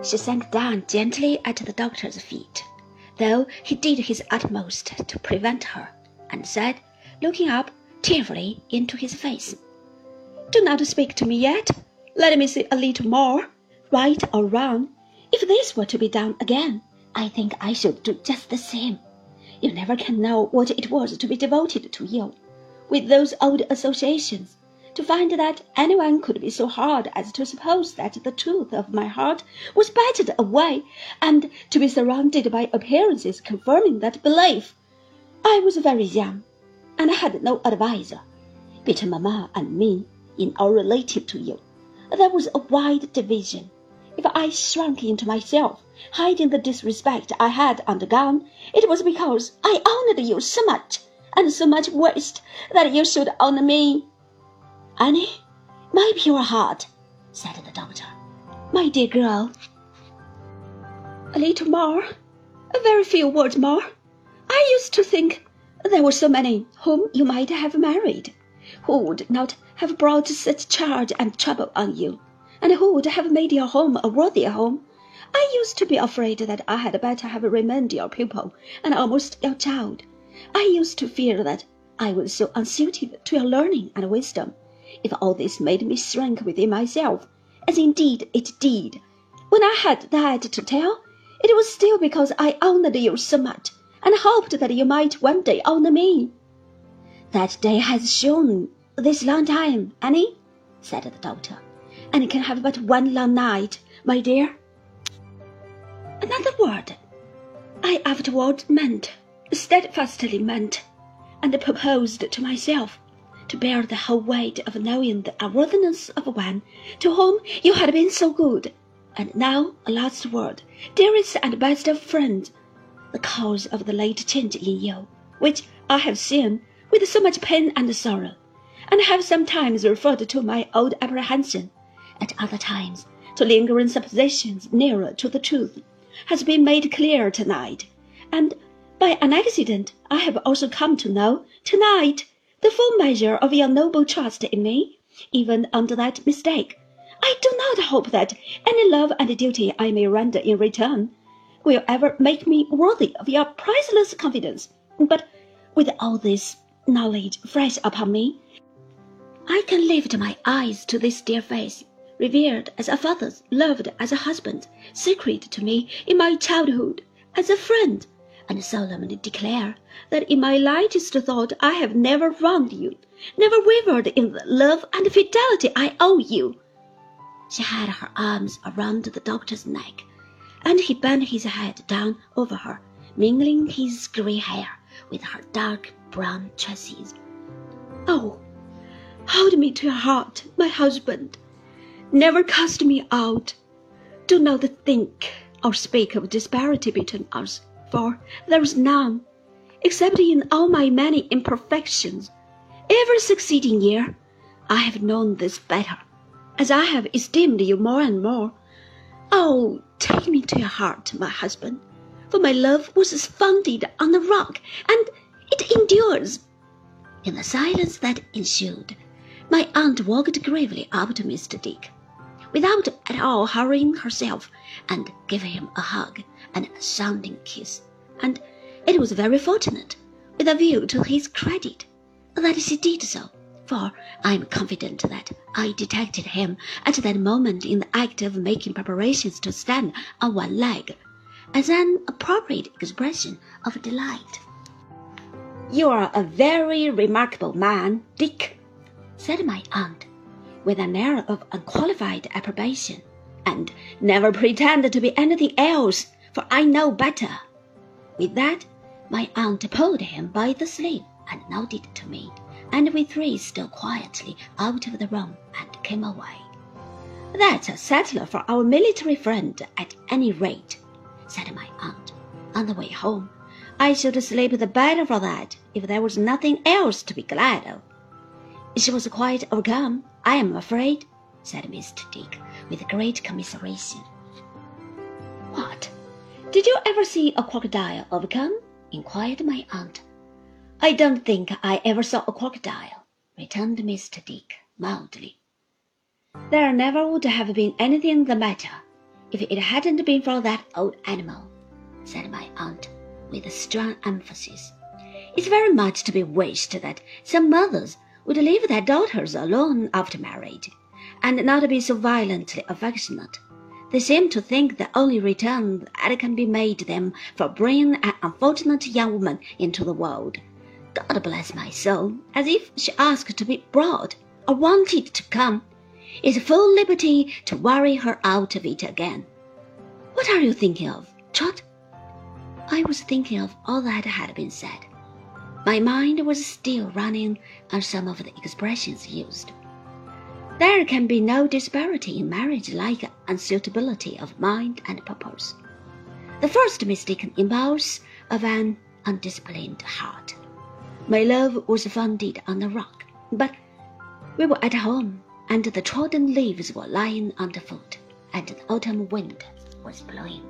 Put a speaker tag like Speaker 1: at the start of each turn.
Speaker 1: She sank down gently at the doctor's feet, though he did his utmost to prevent her, and said, looking up tearfully into his face, Do not speak to me yet. Let me see a little more, right or wrong. If this were to be done again, I think I should do just the same. You never can know what it was to be devoted to you, with those old associations to find that anyone could be so hard as to suppose that the truth of my heart was battered away, and to be surrounded by appearances confirming that belief. I was very young, and I had no adviser. Between mamma and me, in our relating to you, there was a wide division. If I shrunk into myself, hiding the disrespect I had undergone, it was because I honored you so much, and so much wished that you should honor me. Annie, my pure heart, said the doctor. My dear girl. A little more, a very few words more. I used to think there were so many whom you might have married, who would not have brought such charge and trouble on you, and who would have made your home a worthier home. I used to be afraid that I had better have remained your pupil and almost your child. I used to fear that I was so unsuited to your learning and wisdom if all this made me shrink within myself, as indeed it did, when I had that to tell, it was still because I honored you so much, and hoped that you might one day honor me. That day has shone this long time, Annie, said the doctor, and can have but one long night, my dear. Another word I afterward meant, steadfastly meant, and proposed to myself to bear the whole weight of knowing the unworthiness of one to whom you had been so good. And now a last word, dearest and best of friends, the cause of the late change in you, which I have seen with so much pain and sorrow, and have sometimes referred to my old apprehension, at other times to lingering suppositions nearer to the truth, has been made clear tonight, and by an accident I have also come to know tonight the full measure of your noble trust in me, even under that mistake. I do not hope that any love and duty I may render in return will ever make me worthy of your priceless confidence. But with all this knowledge fresh upon me, I can lift my eyes to this dear face, revered as a father's, loved as a husband, sacred to me in my childhood, as a friend and solemnly declare that in my lightest thought I have never wronged you, never wavered in the love and fidelity I owe you. She had her arms around the doctor's neck, and he bent his head down over her, mingling his grey hair with her dark brown tresses. Oh, hold me to your heart, my husband. Never cast me out. Do not think or speak of disparity between us for there is none, except in all my many imperfections. Every succeeding year, I have known this better, as I have esteemed you more and more. Oh, take me to your heart, my husband, for my love was founded on a rock, and it endures. In the silence that ensued, my aunt walked gravely up to Mr. Dick, without at all hurrying herself, and gave him a hug and a sounding kiss, and it was very fortunate, with a view to his credit, that she did so, for I am confident that I detected him at that moment in the act of making preparations to stand on one leg, as an appropriate expression of delight. You are a very remarkable man, Dick, said my aunt, with an air of unqualified approbation, and never pretend to be anything else for I know better. With that, my aunt pulled him by the sleeve and nodded to me, and we three stole quietly out of the room and came away. That's a settler for our military friend, at any rate, said my aunt, on the way home. I should sleep the better for that if there was nothing else to be glad of. She was quite overcome, I am afraid, said Mr. Dick, with great commiseration. What? Did you ever see a crocodile overcome? inquired my aunt. I don't think I ever saw a crocodile, returned Mr. Dick mildly. There never would have been anything the matter. if it hadn't been for that old animal, said my aunt with a strong emphasis. It's very much to be wished that some mothers would leave their daughters alone after marriage, and not be so violently affectionate. They seem to think the only return that can be made them for bringing an unfortunate young woman into the world. God bless my soul, as if she asked to be brought, or wanted to come, is full liberty to worry her out of it again. What are you thinking of, Trot? I was thinking of all that had been said. My mind was still running on some of the expressions used. There can be no disparity in marriage like unsuitability of mind and purpose. The first mistaken impulse of an undisciplined heart. My love was founded on a rock, but we were at home, and the trodden leaves were lying underfoot, and the autumn wind was blowing.